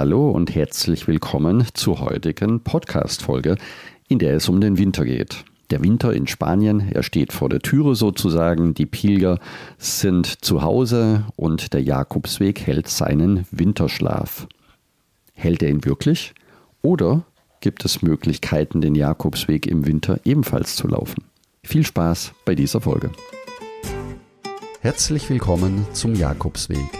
Hallo und herzlich willkommen zur heutigen Podcast-Folge, in der es um den Winter geht. Der Winter in Spanien, er steht vor der Türe sozusagen, die Pilger sind zu Hause und der Jakobsweg hält seinen Winterschlaf. Hält er ihn wirklich? Oder gibt es Möglichkeiten, den Jakobsweg im Winter ebenfalls zu laufen? Viel Spaß bei dieser Folge. Herzlich willkommen zum Jakobsweg.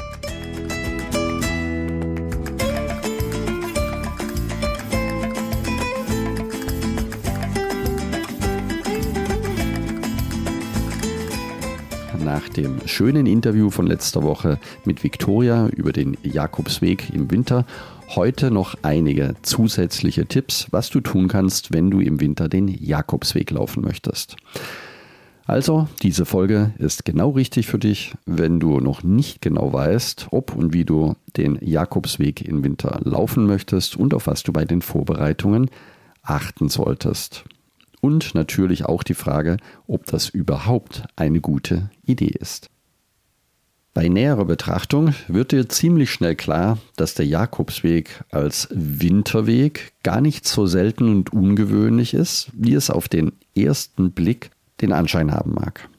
Nach dem schönen Interview von letzter Woche mit Viktoria über den Jakobsweg im Winter heute noch einige zusätzliche Tipps, was du tun kannst, wenn du im Winter den Jakobsweg laufen möchtest. Also, diese Folge ist genau richtig für dich, wenn du noch nicht genau weißt, ob und wie du den Jakobsweg im Winter laufen möchtest und auf was du bei den Vorbereitungen achten solltest. Und natürlich auch die Frage, ob das überhaupt eine gute Idee ist. Bei näherer Betrachtung wird dir ziemlich schnell klar, dass der Jakobsweg als Winterweg gar nicht so selten und ungewöhnlich ist, wie es auf den ersten Blick den Anschein haben mag.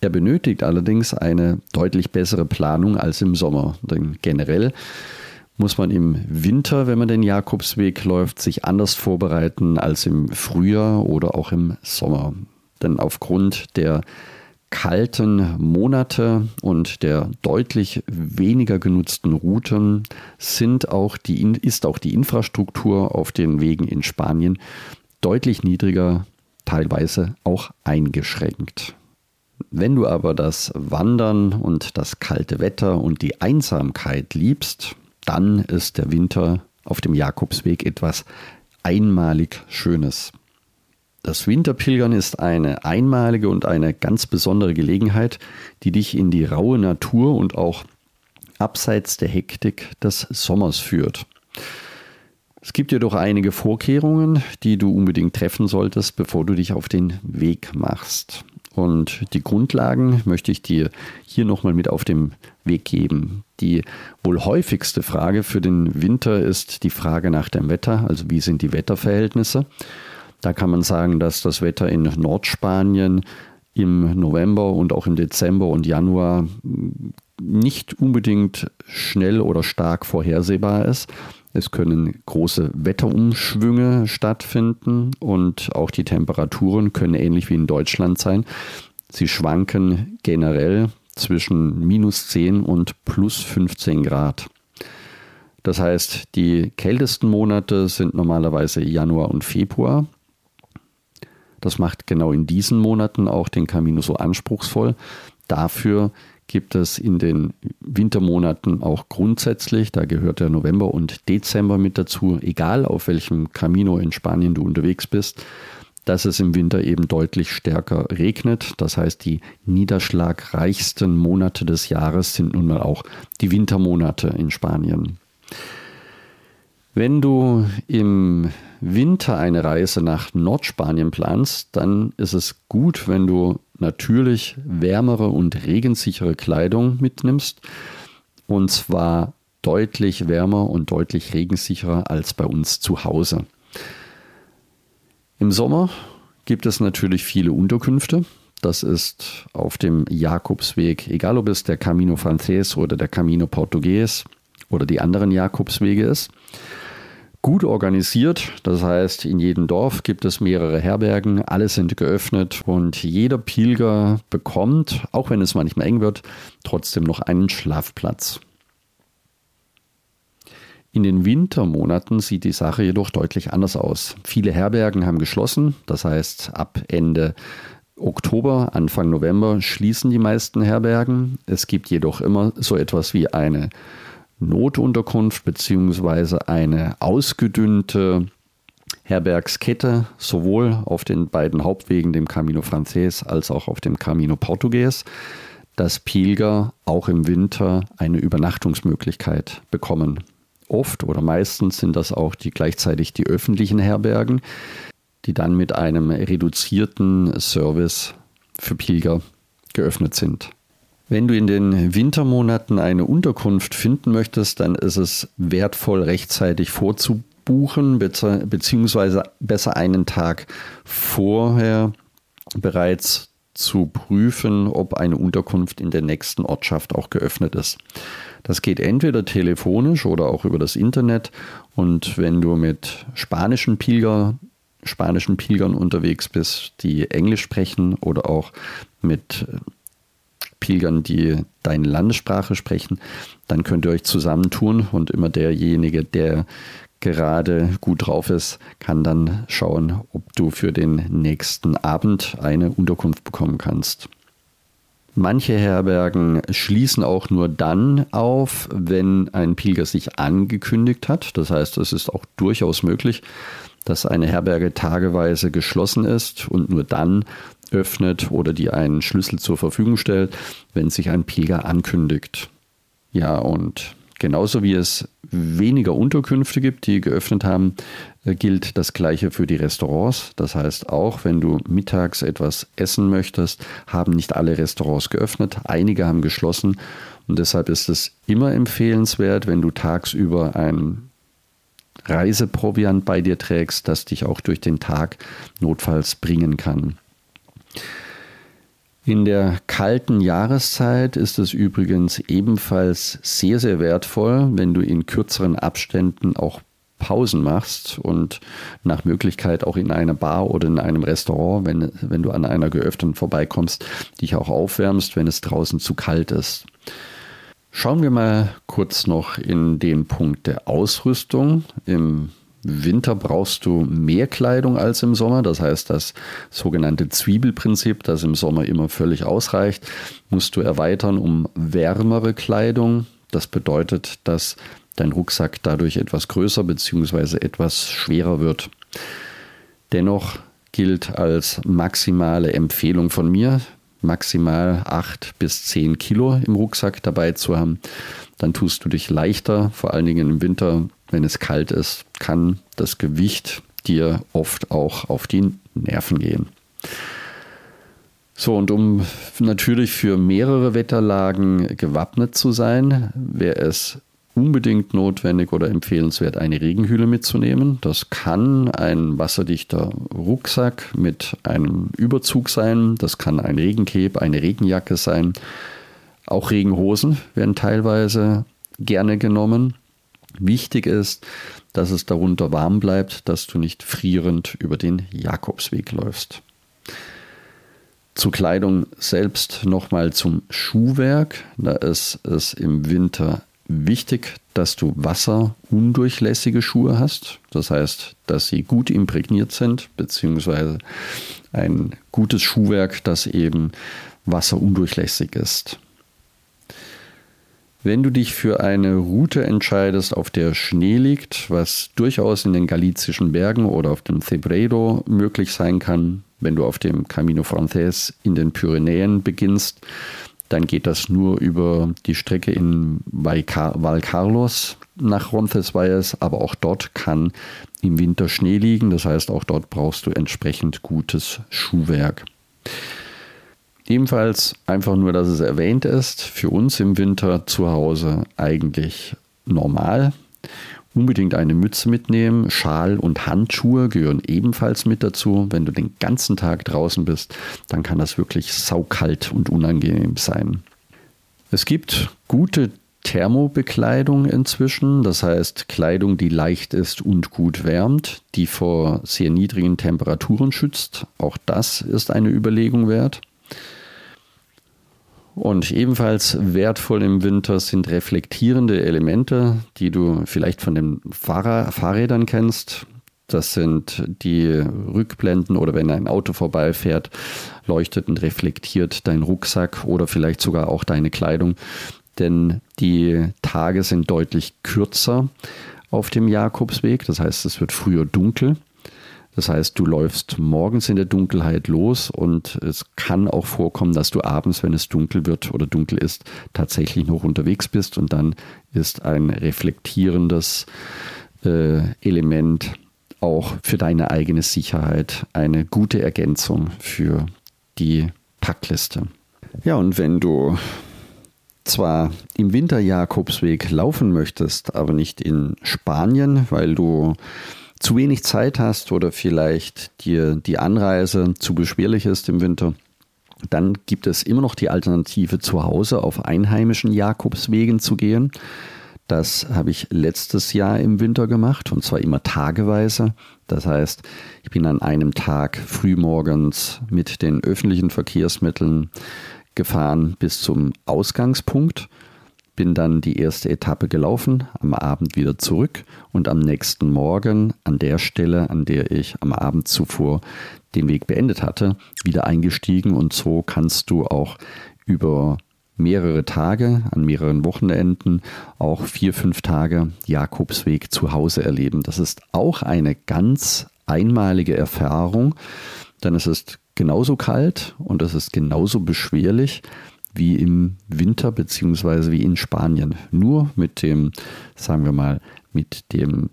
Er benötigt allerdings eine deutlich bessere Planung als im Sommer, denn generell muss man im Winter, wenn man den Jakobsweg läuft, sich anders vorbereiten als im Frühjahr oder auch im Sommer. Denn aufgrund der kalten Monate und der deutlich weniger genutzten Routen sind auch die, ist auch die Infrastruktur auf den Wegen in Spanien deutlich niedriger, teilweise auch eingeschränkt. Wenn du aber das Wandern und das kalte Wetter und die Einsamkeit liebst, dann ist der Winter auf dem Jakobsweg etwas einmalig Schönes. Das Winterpilgern ist eine einmalige und eine ganz besondere Gelegenheit, die dich in die raue Natur und auch abseits der Hektik des Sommers führt. Es gibt jedoch einige Vorkehrungen, die du unbedingt treffen solltest, bevor du dich auf den Weg machst. Und die Grundlagen möchte ich dir hier nochmal mit auf den Weg geben. Die wohl häufigste Frage für den Winter ist die Frage nach dem Wetter, also wie sind die Wetterverhältnisse. Da kann man sagen, dass das Wetter in Nordspanien im November und auch im Dezember und Januar nicht unbedingt schnell oder stark vorhersehbar ist. Es können große Wetterumschwünge stattfinden und auch die Temperaturen können ähnlich wie in Deutschland sein. Sie schwanken generell zwischen minus 10 und plus 15 Grad. Das heißt, die kältesten Monate sind normalerweise Januar und Februar. Das macht genau in diesen Monaten auch den Camino so anspruchsvoll. Dafür gibt es in den Wintermonaten auch grundsätzlich, da gehört der November und Dezember mit dazu, egal auf welchem Camino in Spanien du unterwegs bist, dass es im Winter eben deutlich stärker regnet. Das heißt, die niederschlagreichsten Monate des Jahres sind nun mal auch die Wintermonate in Spanien. Wenn du im Winter eine Reise nach Nordspanien planst, dann ist es gut, wenn du natürlich wärmere und regensichere Kleidung mitnimmst. Und zwar deutlich wärmer und deutlich regensicherer als bei uns zu Hause. Im Sommer gibt es natürlich viele Unterkünfte. Das ist auf dem Jakobsweg, egal ob es der Camino Frances oder der Camino Portugues oder die anderen Jakobswege ist gut organisiert. Das heißt, in jedem Dorf gibt es mehrere Herbergen, alle sind geöffnet und jeder Pilger bekommt, auch wenn es manchmal eng wird, trotzdem noch einen Schlafplatz. In den Wintermonaten sieht die Sache jedoch deutlich anders aus. Viele Herbergen haben geschlossen, das heißt ab Ende Oktober, Anfang November schließen die meisten Herbergen. Es gibt jedoch immer so etwas wie eine Notunterkunft beziehungsweise eine ausgedünnte Herbergskette sowohl auf den beiden Hauptwegen, dem Camino Frances als auch auf dem Camino Portugues. dass Pilger auch im Winter eine Übernachtungsmöglichkeit bekommen. Oft oder meistens sind das auch die gleichzeitig die öffentlichen Herbergen, die dann mit einem reduzierten Service für Pilger geöffnet sind. Wenn du in den Wintermonaten eine Unterkunft finden möchtest, dann ist es wertvoll, rechtzeitig vorzubuchen, beziehungsweise besser einen Tag vorher bereits zu prüfen, ob eine Unterkunft in der nächsten Ortschaft auch geöffnet ist. Das geht entweder telefonisch oder auch über das Internet. Und wenn du mit spanischen Pilger, spanischen Pilgern unterwegs bist, die Englisch sprechen oder auch mit Pilgern, die deine Landessprache sprechen, dann könnt ihr euch zusammentun und immer derjenige, der gerade gut drauf ist, kann dann schauen, ob du für den nächsten Abend eine Unterkunft bekommen kannst. Manche Herbergen schließen auch nur dann auf, wenn ein Pilger sich angekündigt hat. Das heißt, es ist auch durchaus möglich, dass eine Herberge tageweise geschlossen ist und nur dann öffnet oder die einen Schlüssel zur Verfügung stellt, wenn sich ein Pilger ankündigt. Ja, und genauso wie es weniger Unterkünfte gibt, die geöffnet haben, äh, gilt das gleiche für die Restaurants. Das heißt, auch wenn du mittags etwas essen möchtest, haben nicht alle Restaurants geöffnet, einige haben geschlossen und deshalb ist es immer empfehlenswert, wenn du tagsüber ein Reiseproviant bei dir trägst, das dich auch durch den Tag notfalls bringen kann. In der kalten Jahreszeit ist es übrigens ebenfalls sehr, sehr wertvoll, wenn du in kürzeren Abständen auch Pausen machst und nach Möglichkeit auch in einer Bar oder in einem Restaurant, wenn, wenn du an einer geöffneten vorbeikommst, dich auch aufwärmst, wenn es draußen zu kalt ist. Schauen wir mal kurz noch in den Punkt der Ausrüstung. Im Winter brauchst du mehr Kleidung als im Sommer. Das heißt, das sogenannte Zwiebelprinzip, das im Sommer immer völlig ausreicht, musst du erweitern um wärmere Kleidung. Das bedeutet, dass dein Rucksack dadurch etwas größer bzw. etwas schwerer wird. Dennoch gilt als maximale Empfehlung von mir, maximal 8 bis 10 Kilo im Rucksack dabei zu haben. Dann tust du dich leichter, vor allen Dingen im Winter, wenn es kalt ist, kann das Gewicht dir oft auch auf die Nerven gehen. So, und um natürlich für mehrere Wetterlagen gewappnet zu sein, wäre es unbedingt notwendig oder empfehlenswert, eine Regenhülle mitzunehmen. Das kann ein wasserdichter Rucksack mit einem Überzug sein. Das kann ein Regencape, eine Regenjacke sein. Auch Regenhosen werden teilweise gerne genommen. Wichtig ist, dass es darunter warm bleibt, dass du nicht frierend über den Jakobsweg läufst. Zur Kleidung selbst nochmal zum Schuhwerk. Da ist es im Winter wichtig, dass du wasserundurchlässige Schuhe hast. Das heißt, dass sie gut imprägniert sind, beziehungsweise ein gutes Schuhwerk, das eben wasserundurchlässig ist. Wenn du dich für eine Route entscheidest, auf der Schnee liegt, was durchaus in den galizischen Bergen oder auf dem Cebredo möglich sein kann, wenn du auf dem Camino Frances in den Pyrenäen beginnst, dann geht das nur über die Strecke in Valcarlos nach Roncesvalles, aber auch dort kann im Winter Schnee liegen. Das heißt, auch dort brauchst du entsprechend gutes Schuhwerk. Ebenfalls einfach nur, dass es erwähnt ist, für uns im Winter zu Hause eigentlich normal unbedingt eine Mütze mitnehmen. Schal und Handschuhe gehören ebenfalls mit dazu. Wenn du den ganzen Tag draußen bist, dann kann das wirklich saukalt und unangenehm sein. Es gibt gute Thermobekleidung inzwischen, das heißt Kleidung, die leicht ist und gut wärmt, die vor sehr niedrigen Temperaturen schützt. Auch das ist eine Überlegung wert. Und ebenfalls wertvoll im Winter sind reflektierende Elemente, die du vielleicht von den Fahrrad Fahrrädern kennst. Das sind die Rückblenden oder wenn ein Auto vorbeifährt, leuchtet und reflektiert dein Rucksack oder vielleicht sogar auch deine Kleidung. Denn die Tage sind deutlich kürzer auf dem Jakobsweg. Das heißt, es wird früher dunkel. Das heißt, du läufst morgens in der Dunkelheit los und es kann auch vorkommen, dass du abends, wenn es dunkel wird oder dunkel ist, tatsächlich noch unterwegs bist und dann ist ein reflektierendes äh, Element auch für deine eigene Sicherheit eine gute Ergänzung für die Packliste. Ja, und wenn du zwar im Winter Jakobsweg laufen möchtest, aber nicht in Spanien, weil du zu wenig Zeit hast oder vielleicht dir die Anreise zu beschwerlich ist im Winter, dann gibt es immer noch die Alternative zu Hause auf einheimischen Jakobswegen zu gehen. Das habe ich letztes Jahr im Winter gemacht und zwar immer tageweise. Das heißt, ich bin an einem Tag frühmorgens mit den öffentlichen Verkehrsmitteln gefahren bis zum Ausgangspunkt, bin dann die erste Etappe gelaufen, am Abend wieder zurück und am nächsten Morgen an der Stelle, an der ich am Abend zuvor den Weg beendet hatte, wieder eingestiegen und so kannst du auch über mehrere Tage, an mehreren Wochenenden, auch vier, fünf Tage Jakobsweg zu Hause erleben. Das ist auch eine ganz einmalige Erfahrung, denn es ist genauso kalt und es ist genauso beschwerlich wie im Winter beziehungsweise wie in Spanien. Nur mit dem, sagen wir mal, mit dem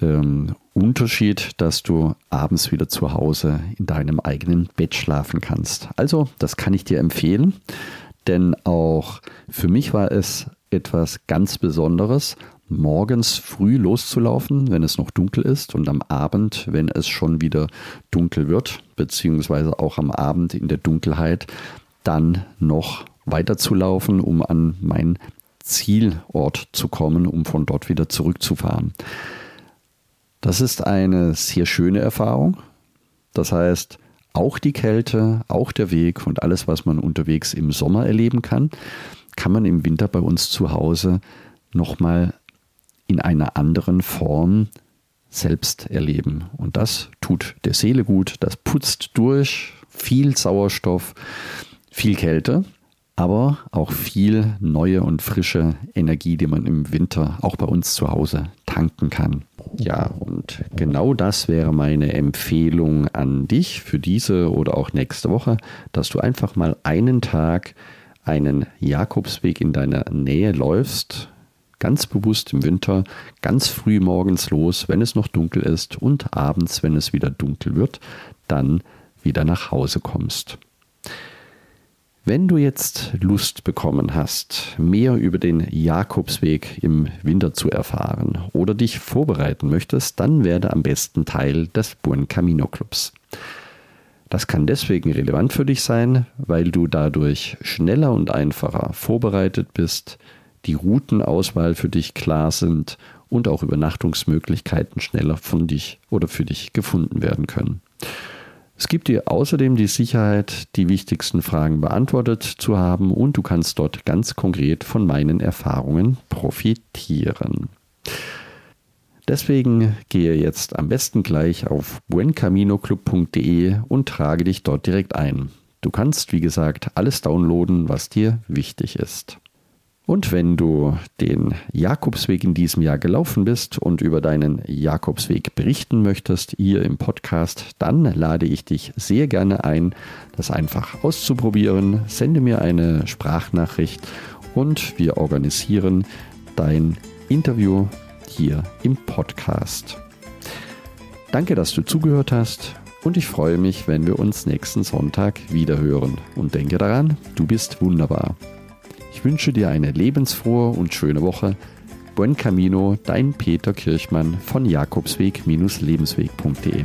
ähm, Unterschied, dass du abends wieder zu Hause in deinem eigenen Bett schlafen kannst. Also, das kann ich dir empfehlen, denn auch für mich war es etwas ganz Besonderes, morgens früh loszulaufen, wenn es noch dunkel ist und am Abend, wenn es schon wieder dunkel wird, beziehungsweise auch am Abend in der Dunkelheit, dann noch weiterzulaufen, um an meinen Zielort zu kommen, um von dort wieder zurückzufahren. Das ist eine sehr schöne Erfahrung. Das heißt, auch die Kälte, auch der Weg und alles, was man unterwegs im Sommer erleben kann, kann man im Winter bei uns zu Hause nochmal in einer anderen Form selbst erleben. Und das tut der Seele gut, das putzt durch, viel Sauerstoff, viel Kälte, aber auch viel neue und frische Energie, die man im Winter auch bei uns zu Hause tanken kann. Ja, und genau das wäre meine Empfehlung an dich für diese oder auch nächste Woche, dass du einfach mal einen Tag einen Jakobsweg in deiner Nähe läufst, ganz bewusst im Winter, ganz früh morgens los, wenn es noch dunkel ist und abends, wenn es wieder dunkel wird, dann wieder nach Hause kommst. Wenn du jetzt Lust bekommen hast, mehr über den Jakobsweg im Winter zu erfahren oder dich vorbereiten möchtest, dann werde am besten Teil des Buen Camino Clubs. Das kann deswegen relevant für dich sein, weil du dadurch schneller und einfacher vorbereitet bist, die Routenauswahl für dich klar sind und auch Übernachtungsmöglichkeiten schneller von dich oder für dich gefunden werden können. Es gibt dir außerdem die Sicherheit, die wichtigsten Fragen beantwortet zu haben und du kannst dort ganz konkret von meinen Erfahrungen profitieren. Deswegen gehe jetzt am besten gleich auf buencaminoclub.de und trage dich dort direkt ein. Du kannst, wie gesagt, alles downloaden, was dir wichtig ist. Und wenn du den Jakobsweg in diesem Jahr gelaufen bist und über deinen Jakobsweg berichten möchtest hier im Podcast, dann lade ich dich sehr gerne ein, das einfach auszuprobieren. Sende mir eine Sprachnachricht und wir organisieren dein Interview hier im Podcast. Danke, dass du zugehört hast und ich freue mich, wenn wir uns nächsten Sonntag wieder hören. Und denke daran, du bist wunderbar. Ich wünsche dir eine lebensfrohe und schöne Woche. Buen Camino, dein Peter Kirchmann von Jakobsweg-lebensweg.de.